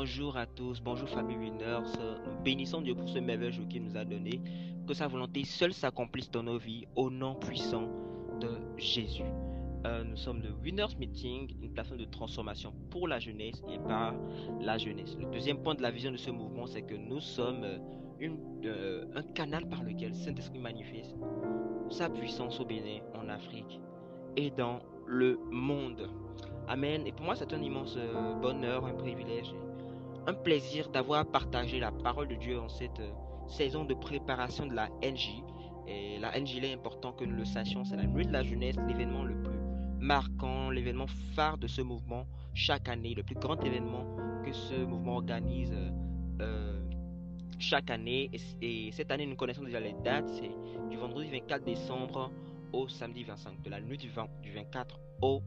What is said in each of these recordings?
Bonjour à tous, bonjour famille Winners. Nous bénissons Dieu pour ce merveilleux jour qu'il nous a donné. Que sa volonté seule s'accomplisse dans nos vies au nom puissant de Jésus. Euh, nous sommes le Winners Meeting, une plateforme de transformation pour la jeunesse et par la jeunesse. Le deuxième point de la vision de ce mouvement, c'est que nous sommes euh, euh, un canal par lequel Saint-Esprit manifeste sa puissance au Bénin, en Afrique et dans le monde. Amen. Et pour moi, c'est un immense bonheur, un privilège, un plaisir d'avoir partagé la parole de Dieu en cette euh, saison de préparation de la NJ. Et la NJ, il est important que nous le sachions, c'est la nuit de la jeunesse, l'événement le plus marquant, l'événement phare de ce mouvement chaque année, le plus grand événement que ce mouvement organise euh, chaque année. Et, et, cette année, nous connaissons déjà les dates, c'est du vendredi 24 décembre au samedi 25, de la nuit du, 20, du 24 au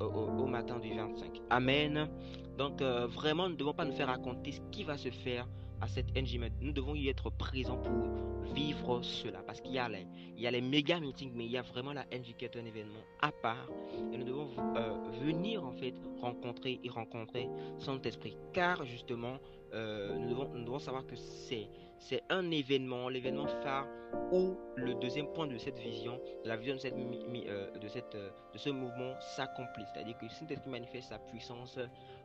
au, au, matin du 25. Amen. Donc euh, vraiment, nous ne devons pas nous faire raconter ce qui va se faire à cette NG. Nous devons y être présents pour vivre cela. Parce qu'il y, a les, il y a les méga meetings, mais il y a vraiment la NG qui est un événement à part. Et nous devons euh, venir en fait rencontrer et rencontrer son esprit. Car justement, euh, nous, devons, savoir que c'est un événement, l'événement phare où le deuxième point de cette vision, la vision de, cette, ce mouvement s'accomplit. C'est-à-dire que Saint-Esprit manifeste sa puissance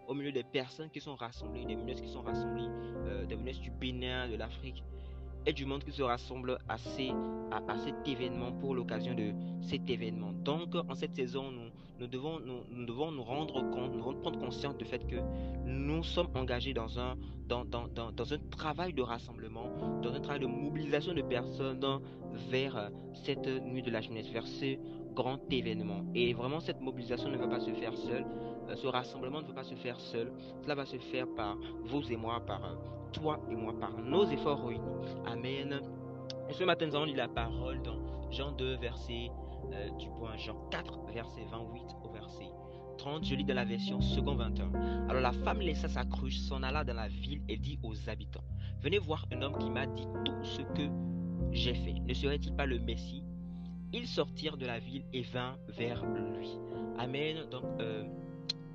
au milieu des personnes qui sont rassemblées, des minutes qui sont rassemblées, euh, des minutes du Bénin, de l'Afrique et du monde qui se rassemble à, à, cet événement pour l'occasion de cet événement. Donc, en cette saison, nous, devons, nous, rendre compte, nous devons prendre conscience du fait que nous sommes engagés dans un, travail de rassemblement, dans un travail de mobilisation de personnes vers cette nuit de la jeunesse, vers ce grand événement. Et vraiment, cette mobilisation ne va pas se faire seule. Ce rassemblement ne va pas se faire seul. Cela va se faire par vous et moi, par toi et moi, par nos efforts réunis. Amen. Et ce matin, nous allons lire la parole dans Jean 2, verset euh, du point Jean 4, verset 28 au verset 30. Je lis dans la version second 21. Alors la femme laissa sa cruche, s'en alla dans la ville et dit aux habitants Venez voir un homme qui m'a dit tout ce que j'ai fait. Ne serait-il pas le Messie Ils sortirent de la ville et vinrent vers lui. Amen. Donc, euh,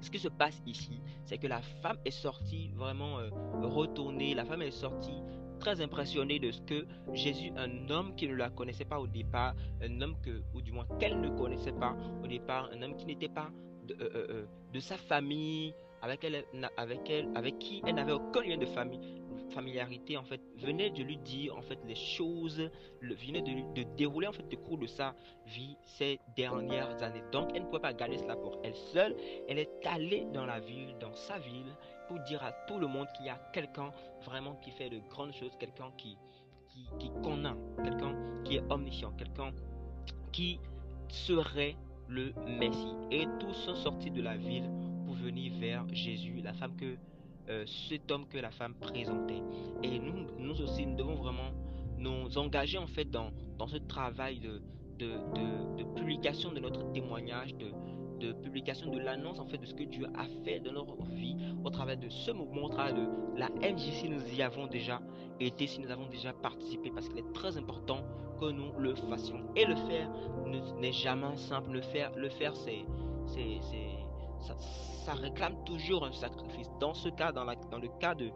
ce qui se passe ici, c'est que la femme est sortie vraiment euh, retournée, la femme est sortie très impressionnée de ce que Jésus, un homme qui ne la connaissait pas au départ, un homme que, ou du moins qu'elle ne connaissait pas au départ, un homme qui n'était pas de, euh, sa famille, avec qui elle n'avait aucun lien de famille, familiarité en fait venait de lui dire en fait les choses le, venait de, dérouler en fait le cours de sa vie ces dernières années. Donc elle ne pouvait pas garder cela pour elle seule. Elle est allée dans la ville dans sa ville pour dire à tout le monde qu'il y a quelqu'un vraiment qui fait de grandes choses quelqu'un qui qui, qui connaît quelqu'un qui est omniscient quelqu'un qui serait le Messie. Et tous sont sortis de la ville pour venir vers Jésus la femme que euh, cet homme que la femme présentait. Et nous, nous aussi, nous devons vraiment nous engager en fait dans, dans ce travail de, de, de, publication de notre témoignage, de, de publication de l'annonce en fait de ce que Dieu a fait dans notre vie au travers de ce mouvement, au travers de la MJ si nous y avons déjà été, si nous avons déjà participé, parce qu'il est très important que nous le fassions. Et le faire n'est jamais simple. Le faire, le faire c'est, ça, réclame toujours un sacrifice. Dans ce cas, dans, la, dans le cas de,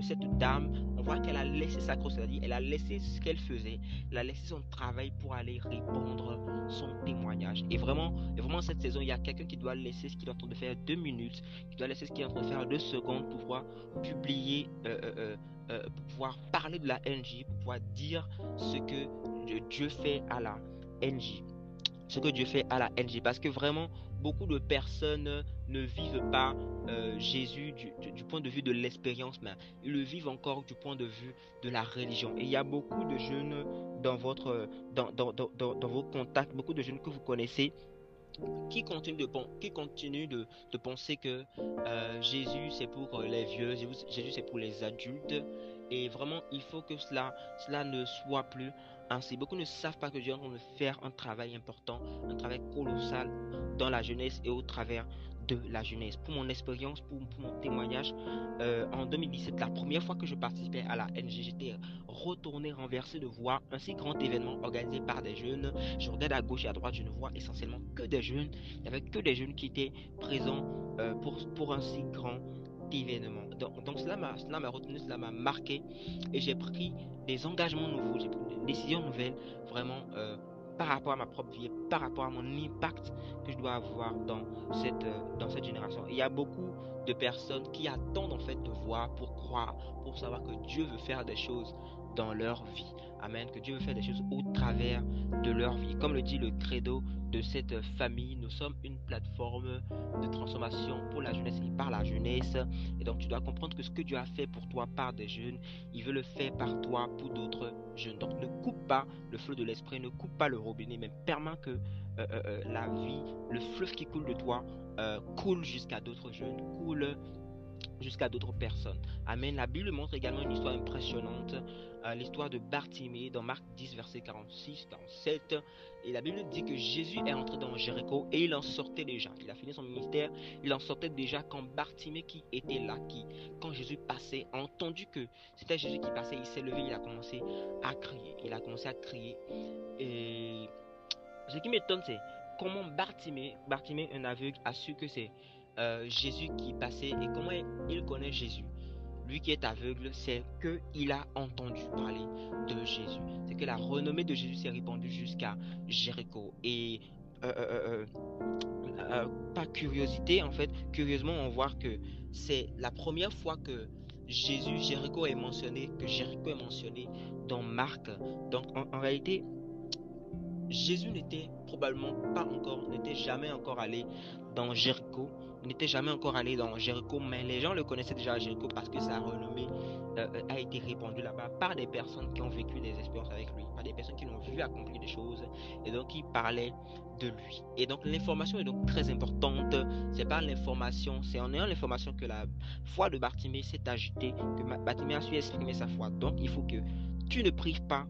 cette dame, on voit qu'elle a laissé sa croix, c'est-à-dire elle a laissé ce qu'elle faisait, elle a laissé son travail pour aller répondre son témoignage. Et vraiment, vraiment cette saison, il y a quelqu'un qui doit laisser ce qu'il est en train de faire deux minutes, qui doit laisser ce qu'il est en train de faire deux secondes pour pouvoir publier, euh, euh, euh, pour pouvoir parler de la NJ, pour pouvoir dire ce que Dieu fait à la NJ ce que Dieu fait à la NG. Parce que vraiment, beaucoup de personnes ne vivent pas euh, Jésus du, point de vue de l'expérience, mais ils le vivent encore du point de vue de la religion. Et il y a beaucoup de jeunes dans, votre, dans, dans, dans, dans vos contacts, beaucoup de jeunes que vous connaissez qui continue de, qui de, penser que euh, Jésus c'est pour les vieux, Jésus c'est pour les adultes. Et vraiment, il faut que cela, cela ne soit plus ainsi. Beaucoup ne savent pas que Dieu est en train de faire un travail important, un travail colossal dans la jeunesse et au travers de la jeunesse. Pour mon expérience, pour, mon témoignage, euh, en 2017, la première fois que je participais à la NG, j'étais retourné renversé de voir un si grand événement organisé par des jeunes. Je regarde à gauche et à droite, je ne vois essentiellement que des jeunes. Il n'y avait que des jeunes qui étaient présents euh, pour, pour un si grand événement. Donc, cela m'a retenu, cela m'a marqué et j'ai pris des engagements nouveaux, j'ai pris des décisions nouvelles vraiment euh, par rapport à ma propre vie, par rapport à mon impact que je dois avoir dans cette, euh, dans cette génération. il y a beaucoup de personnes qui attendent en fait de voir pour croire, pour savoir que Dieu veut faire des choses dans leur vie. Amen. Que Dieu veut faire des choses au travers de leur vie. Comme le dit le credo de cette famille, nous sommes une plateforme de transformation pour la jeunesse et par la jeunesse. Et donc tu dois comprendre que ce que Dieu a fait pour toi par des jeunes, il veut le faire par toi pour d'autres jeunes. Donc ne coupe pas le flot de l'esprit, ne coupe pas le robinet, mais permets que euh, euh, euh, la vie, le fleuve qui coule de toi, coule jusqu'à d'autres jeunes, coule jusqu'à d'autres personnes. Amen. La Bible montre également une histoire impressionnante, euh, l'histoire de Bartimée dans Marc 10, verset 46, 47. Et la Bible dit que Jésus est entré dans Jéricho et il en sortait déjà. Il a fini son ministère, il en sortait déjà quand Bartimée qui était là, qui, quand Jésus passait, entendu que c'était Jésus qui passait, il s'est levé, il a commencé à crier. Il a commencé à crier. Et ce qui m'étonne, c'est comment Bartimée, Bartimée, un aveugle, a su que c'est euh, Jésus qui passait et comment il connaît Jésus. Lui qui est aveugle, c'est qu'il a entendu parler de Jésus. C'est que la renommée de Jésus s'est répandue jusqu'à Jéricho. Et euh, euh, par curiosité, en fait, curieusement, on voit que c'est la première fois que Jésus, Jéricho est mentionné, que Jéricho est mentionné dans Marc. Donc en réalité, Jésus n'était probablement pas encore, n'était jamais encore allé dans Jéricho, n'était jamais encore allé dans Jéricho, mais les gens le connaissaient déjà à Jéricho parce que sa renommée euh, euh, a été répandue là-bas par des personnes qui ont vécu des expériences avec lui, par des personnes qui l'ont vu accomplir des choses et donc qui parlaient de lui. Et donc l'information est donc très importante. C'est par l'information, c'est en ayant l'information que la foi de Bartimée s'est agitée, que Bartimée a su exprimer sa foi. Donc il faut que tu ne prives pas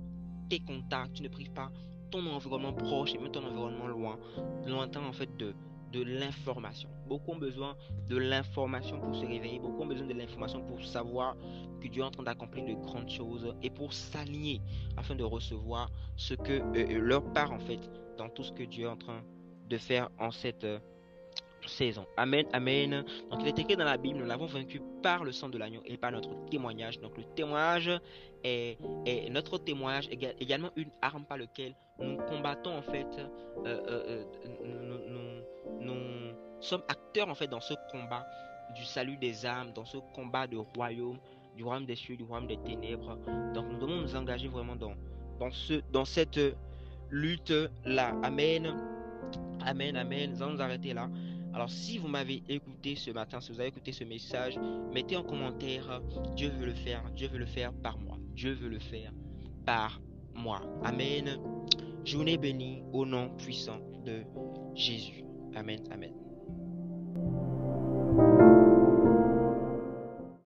tes contacts, tu ne prives pas ton environnement proche et même ton environnement loin, lointain en fait de, de l'information. Beaucoup besoin de l'information pour se réveiller, beaucoup besoin de l'information pour savoir que Dieu est en train d'accomplir de grandes choses et pour s'aligner afin de recevoir ce que euh, euh, leur part en fait dans tout ce que Dieu est en train de faire en cette euh, saison. Amen, amen. Donc il est écrit dans la Bible, nous l'avons vaincu par le sang de l'agneau et par notre témoignage. Donc le témoignage est, notre témoignage également une arme par laquelle nous combattons en fait, euh, euh, euh, nous, sommes acteurs en fait dans ce combat du salut des âmes, dans ce combat de royaume, du royaume des cieux, du royaume des ténèbres. Donc nous devons nous engager vraiment dans, dans, ce, dans cette lutte là. Amen. Amen, amen. Nous allons nous arrêter là. Alors si vous m'avez écouté ce matin, si vous avez écouté ce message, mettez en commentaire, Dieu veut le faire, Dieu veut le faire par moi, Dieu veut le faire par moi. Amen. Journée bénie au nom puissant de Jésus. Amen, amen.